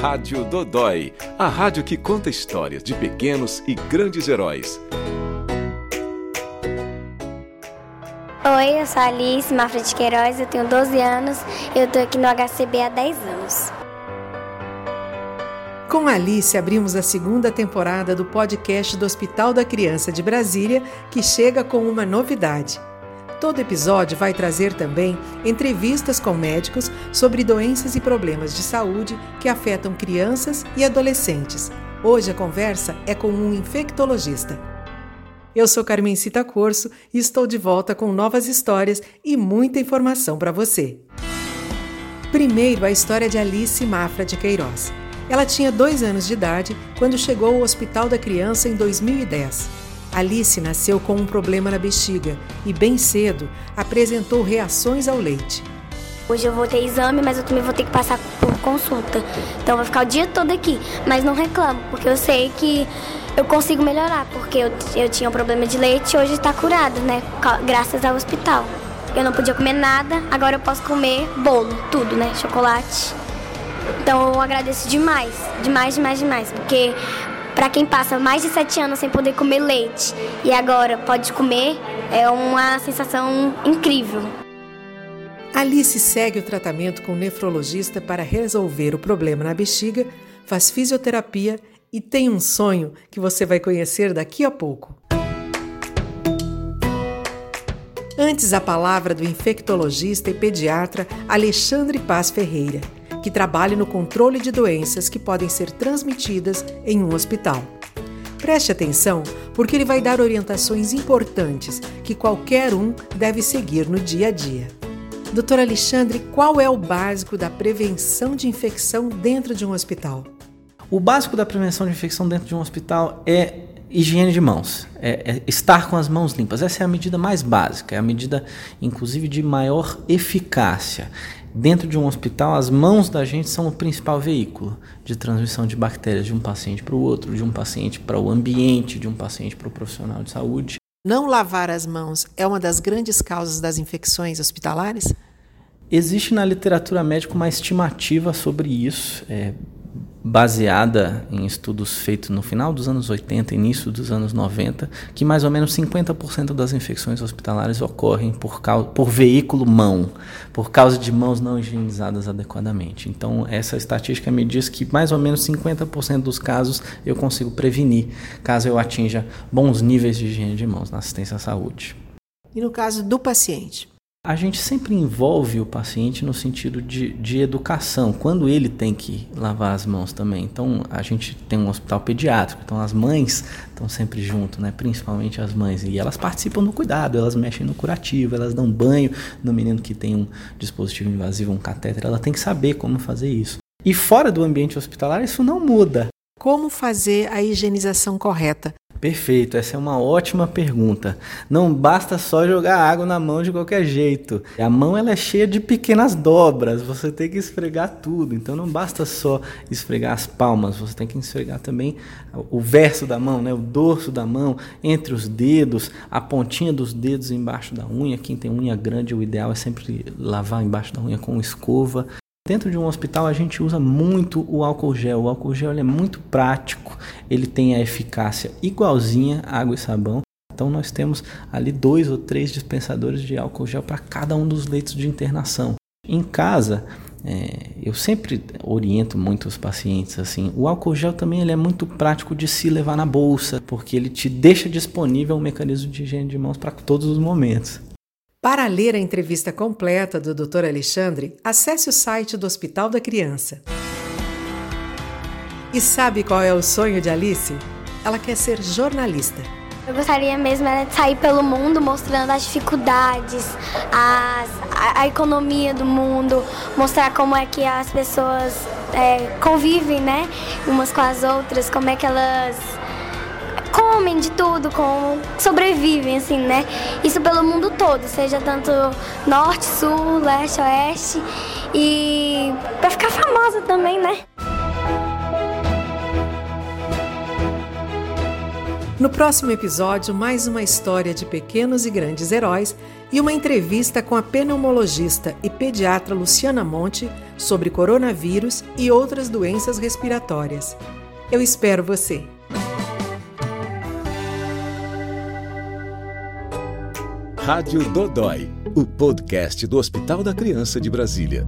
Rádio Dodói, a rádio que conta histórias de pequenos e grandes heróis. Oi, eu sou a Alice Mafra de Queiroz, eu tenho 12 anos e eu estou aqui no HCB há 10 anos. Com Alice, abrimos a segunda temporada do podcast do Hospital da Criança de Brasília, que chega com uma novidade. Todo episódio vai trazer também entrevistas com médicos sobre doenças e problemas de saúde que afetam crianças e adolescentes. Hoje a conversa é com um infectologista. Eu sou Carmen Cita Corso e estou de volta com novas histórias e muita informação para você. Primeiro, a história de Alice Mafra de Queiroz. Ela tinha dois anos de idade quando chegou ao Hospital da Criança em 2010. Alice nasceu com um problema na bexiga e, bem cedo, apresentou reações ao leite. Hoje eu vou ter exame, mas eu também vou ter que passar por consulta. Então eu vou ficar o dia todo aqui. Mas não reclamo, porque eu sei que eu consigo melhorar, porque eu, eu tinha um problema de leite e hoje está curado, né? Graças ao hospital. Eu não podia comer nada, agora eu posso comer bolo, tudo, né? Chocolate. Então eu agradeço demais, demais, demais, demais, porque para quem passa mais de sete anos sem poder comer leite e agora pode comer, é uma sensação incrível. Alice segue o tratamento com o nefrologista para resolver o problema na bexiga, faz fisioterapia e tem um sonho que você vai conhecer daqui a pouco. Antes, a palavra do infectologista e pediatra Alexandre Paz Ferreira que trabalhe no controle de doenças que podem ser transmitidas em um hospital. Preste atenção, porque ele vai dar orientações importantes que qualquer um deve seguir no dia a dia. Doutor Alexandre, qual é o básico da prevenção de infecção dentro de um hospital? O básico da prevenção de infecção dentro de um hospital é higiene de mãos, é, é, estar com as mãos limpas. Essa é a medida mais básica, é a medida, inclusive, de maior eficácia. Dentro de um hospital, as mãos da gente são o principal veículo de transmissão de bactérias de um paciente para o outro, de um paciente para o ambiente, de um paciente para o profissional de saúde. Não lavar as mãos é uma das grandes causas das infecções hospitalares? Existe na literatura médica uma estimativa sobre isso. É, baseada em estudos feitos no final dos anos 80, início dos anos 90, que mais ou menos 50% das infecções hospitalares ocorrem por, causa, por veículo mão, por causa de mãos não higienizadas adequadamente. Então, essa estatística me diz que mais ou menos 50% dos casos eu consigo prevenir, caso eu atinja bons níveis de higiene de mãos na assistência à saúde. E no caso do paciente? A gente sempre envolve o paciente no sentido de, de educação, quando ele tem que lavar as mãos também. Então, a gente tem um hospital pediátrico, então as mães estão sempre junto, né? principalmente as mães, e elas participam do cuidado, elas mexem no curativo, elas dão banho no menino que tem um dispositivo invasivo, um catéter, ela tem que saber como fazer isso. E fora do ambiente hospitalar, isso não muda. Como fazer a higienização correta? Perfeito, essa é uma ótima pergunta. Não basta só jogar água na mão de qualquer jeito. A mão ela é cheia de pequenas dobras, você tem que esfregar tudo. Então não basta só esfregar as palmas, você tem que esfregar também o verso da mão, né? o dorso da mão, entre os dedos, a pontinha dos dedos embaixo da unha. Quem tem unha grande, o ideal é sempre lavar embaixo da unha com escova. Dentro de um hospital a gente usa muito o álcool gel. O álcool gel é muito prático, ele tem a eficácia igualzinha água e sabão. Então nós temos ali dois ou três dispensadores de álcool gel para cada um dos leitos de internação. Em casa, é, eu sempre oriento muito os pacientes assim. O álcool gel também ele é muito prático de se levar na bolsa, porque ele te deixa disponível um mecanismo de higiene de mãos para todos os momentos. Para ler a entrevista completa do Dr. Alexandre, acesse o site do Hospital da Criança. E sabe qual é o sonho de Alice? Ela quer ser jornalista. Eu gostaria mesmo de sair pelo mundo mostrando as dificuldades, as, a, a, economia do mundo, mostrar como é que as pessoas é, convivem, né, umas com as outras, como é que elas comem de tudo, com sobrevivem, assim, né? Isso pelo mundo todo, seja tanto norte, sul, leste, oeste. E para ficar famosa também, né? No próximo episódio, mais uma história de pequenos e grandes heróis e uma entrevista com a pneumologista e pediatra Luciana Monte sobre coronavírus e outras doenças respiratórias. Eu espero você! Rádio Dodói, o podcast do Hospital da Criança de Brasília.